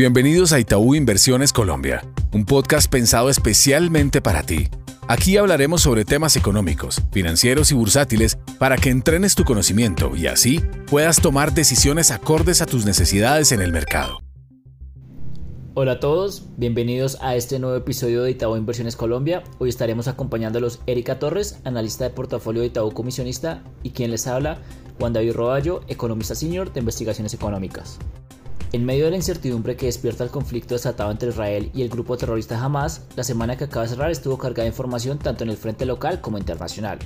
Bienvenidos a Itaú Inversiones Colombia, un podcast pensado especialmente para ti. Aquí hablaremos sobre temas económicos, financieros y bursátiles para que entrenes tu conocimiento y así puedas tomar decisiones acordes a tus necesidades en el mercado. Hola a todos, bienvenidos a este nuevo episodio de Itaú Inversiones Colombia. Hoy estaremos acompañándolos Erika Torres, analista de portafolio de Itaú Comisionista, y quien les habla, Juan David Roballo, economista senior de investigaciones económicas. En medio de la incertidumbre que despierta el conflicto desatado entre Israel y el grupo terrorista Hamas, la semana que acaba de cerrar estuvo cargada de información tanto en el frente local como internacional.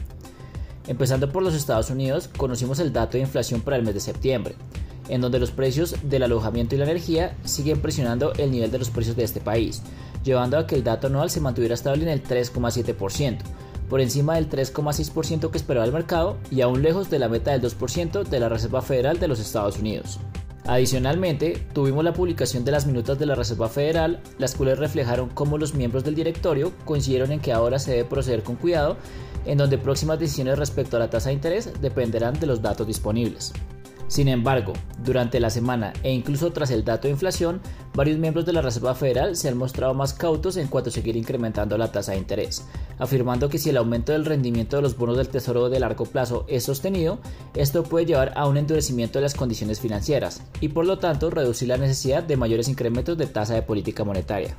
Empezando por los Estados Unidos, conocimos el dato de inflación para el mes de septiembre, en donde los precios del alojamiento y la energía siguen presionando el nivel de los precios de este país, llevando a que el dato anual se mantuviera estable en el 3,7%, por encima del 3,6% que esperaba el mercado y aún lejos de la meta del 2% de la Reserva Federal de los Estados Unidos. Adicionalmente, tuvimos la publicación de las minutas de la Reserva Federal, las cuales reflejaron cómo los miembros del directorio coincidieron en que ahora se debe proceder con cuidado, en donde próximas decisiones respecto a la tasa de interés dependerán de los datos disponibles. Sin embargo, durante la semana e incluso tras el dato de inflación, varios miembros de la Reserva Federal se han mostrado más cautos en cuanto a seguir incrementando la tasa de interés, afirmando que si el aumento del rendimiento de los bonos del Tesoro de largo plazo es sostenido, esto puede llevar a un endurecimiento de las condiciones financieras y por lo tanto reducir la necesidad de mayores incrementos de tasa de política monetaria.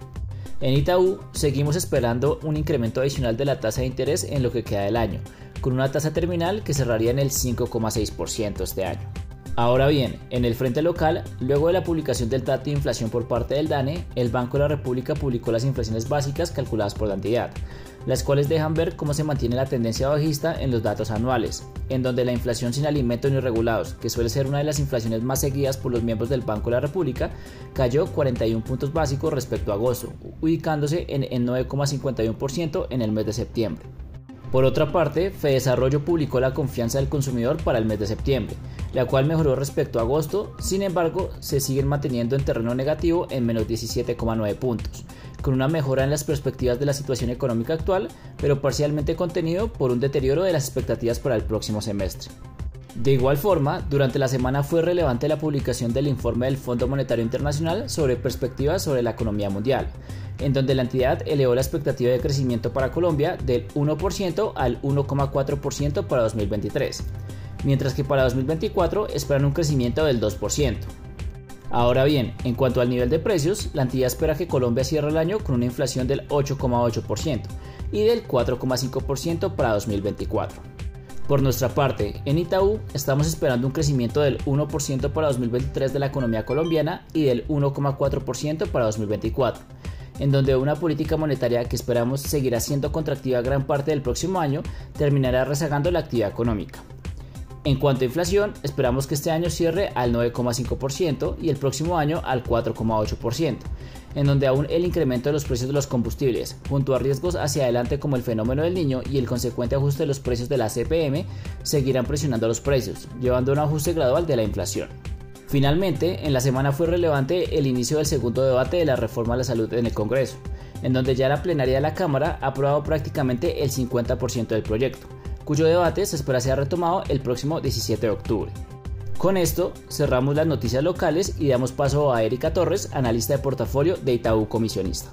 En Itaú seguimos esperando un incremento adicional de la tasa de interés en lo que queda del año, con una tasa terminal que cerraría en el 5,6% este año. Ahora bien, en el frente local, luego de la publicación del dato de inflación por parte del DANE, el Banco de la República publicó las inflaciones básicas calculadas por la entidad, las cuales dejan ver cómo se mantiene la tendencia bajista en los datos anuales, en donde la inflación sin alimentos ni regulados, que suele ser una de las inflaciones más seguidas por los miembros del Banco de la República, cayó 41 puntos básicos respecto a agosto, ubicándose en el 9,51% en el mes de septiembre. Por otra parte, Fedesarrollo publicó la confianza del consumidor para el mes de septiembre, la cual mejoró respecto a agosto, sin embargo, se siguen manteniendo en terreno negativo en menos 17,9 puntos, con una mejora en las perspectivas de la situación económica actual, pero parcialmente contenido por un deterioro de las expectativas para el próximo semestre. De igual forma, durante la semana fue relevante la publicación del informe del Fondo Monetario Internacional sobre perspectivas sobre la economía mundial, en donde la entidad elevó la expectativa de crecimiento para Colombia del 1% al 1,4% para 2023, mientras que para 2024 esperan un crecimiento del 2%. Ahora bien, en cuanto al nivel de precios, la entidad espera que Colombia cierre el año con una inflación del 8,8% y del 4,5% para 2024. Por nuestra parte, en Itaú estamos esperando un crecimiento del 1% para 2023 de la economía colombiana y del 1,4% para 2024, en donde una política monetaria que esperamos seguirá siendo contractiva gran parte del próximo año terminará rezagando la actividad económica. En cuanto a inflación, esperamos que este año cierre al 9,5% y el próximo año al 4,8%, en donde aún el incremento de los precios de los combustibles, junto a riesgos hacia adelante como el fenómeno del niño y el consecuente ajuste de los precios de la CPM, seguirán presionando los precios, llevando a un ajuste gradual de la inflación. Finalmente, en la semana fue relevante el inicio del segundo debate de la reforma a la salud en el Congreso, en donde ya la plenaria de la Cámara ha aprobado prácticamente el 50% del proyecto, cuyo debate se espera sea retomado el próximo 17 de octubre. Con esto cerramos las noticias locales y damos paso a Erika Torres, analista de portafolio de Itaú Comisionista.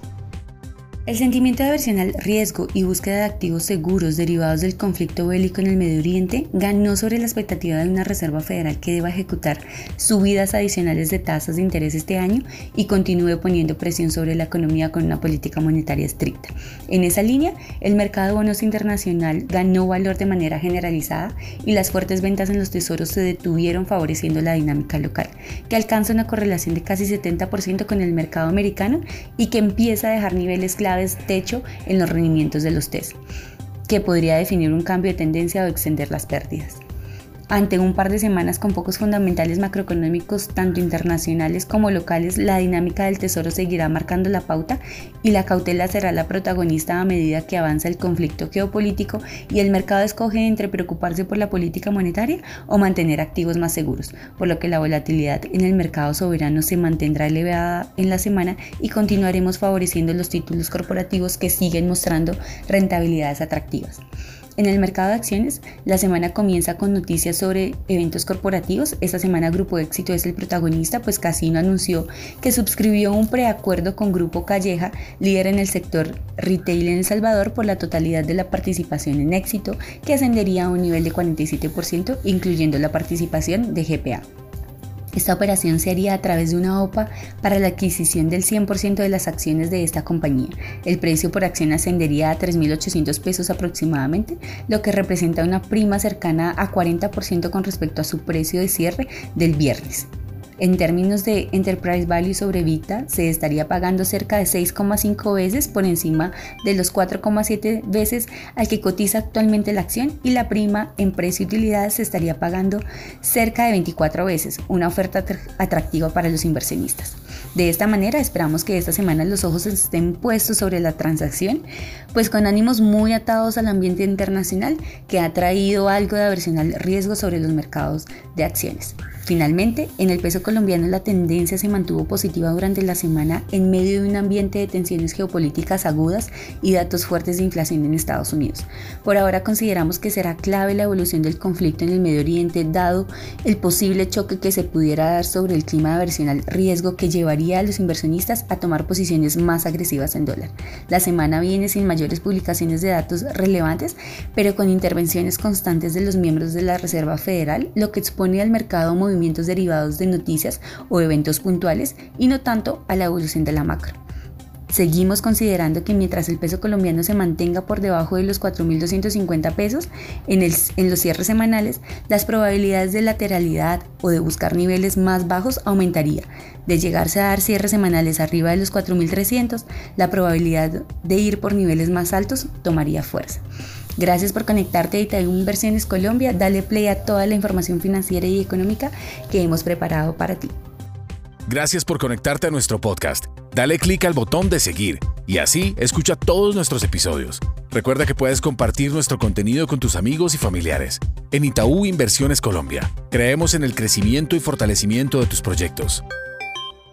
El sentimiento de aversión al riesgo y búsqueda de activos seguros derivados del conflicto bélico en el Medio Oriente ganó sobre la expectativa de una Reserva Federal que deba ejecutar subidas adicionales de tasas de interés este año y continúe poniendo presión sobre la economía con una política monetaria estricta. En esa línea, el mercado de bonos internacional ganó valor de manera generalizada y las fuertes ventas en los tesoros se detuvieron favoreciendo la dinámica local, que alcanza una correlación de casi 70% con el mercado americano y que empieza a dejar niveles claros techo en los rendimientos de los test, que podría definir un cambio de tendencia o extender las pérdidas. Ante un par de semanas con pocos fundamentales macroeconómicos, tanto internacionales como locales, la dinámica del tesoro seguirá marcando la pauta y la cautela será la protagonista a medida que avanza el conflicto geopolítico y el mercado escoge entre preocuparse por la política monetaria o mantener activos más seguros, por lo que la volatilidad en el mercado soberano se mantendrá elevada en la semana y continuaremos favoreciendo los títulos corporativos que siguen mostrando rentabilidades atractivas. En el mercado de acciones, la semana comienza con noticias sobre eventos corporativos. Esta semana Grupo Éxito es el protagonista, pues Casino anunció que suscribió un preacuerdo con Grupo Calleja, líder en el sector retail en El Salvador, por la totalidad de la participación en Éxito, que ascendería a un nivel de 47%, incluyendo la participación de GPA. Esta operación se haría a través de una OPA para la adquisición del 100% de las acciones de esta compañía. El precio por acción ascendería a 3.800 pesos aproximadamente, lo que representa una prima cercana a 40% con respecto a su precio de cierre del viernes. En términos de Enterprise Value sobre Vita, se estaría pagando cerca de 6,5 veces por encima de los 4,7 veces al que cotiza actualmente la acción y la prima en precio y utilidad se estaría pagando cerca de 24 veces, una oferta atractiva para los inversionistas. De esta manera esperamos que esta semana los ojos estén puestos sobre la transacción, pues con ánimos muy atados al ambiente internacional que ha traído algo de aversión al riesgo sobre los mercados de acciones. Finalmente, en el peso colombiano la tendencia se mantuvo positiva durante la semana en medio de un ambiente de tensiones geopolíticas agudas y datos fuertes de inflación en Estados Unidos. Por ahora consideramos que será clave la evolución del conflicto en el Medio Oriente dado el posible choque que se pudiera dar sobre el clima de aversión al riesgo que llevaría a los inversionistas a tomar posiciones más agresivas en dólar. La semana viene sin mayores publicaciones de datos relevantes, pero con intervenciones constantes de los miembros de la Reserva Federal, lo que expone al mercado a movimientos derivados de noticias o eventos puntuales y no tanto a la evolución de la macro. Seguimos considerando que mientras el peso colombiano se mantenga por debajo de los 4.250 pesos en, en, los cierres semanales, las probabilidades de lateralidad o de buscar niveles más bajos aumentaría. De llegarse a dar cierres semanales arriba de los 4.300, la probabilidad de ir por niveles más altos tomaría fuerza. Gracias por conectarte a Itaú Inversiones Colombia. Dale play a toda la información financiera y económica que hemos preparado para ti. Gracias por conectarte a nuestro podcast. Dale clic al botón de seguir y así escucha todos nuestros episodios. Recuerda que puedes compartir nuestro contenido con tus amigos y familiares. En Itaú Inversiones Colombia, creemos en el crecimiento y fortalecimiento de tus proyectos.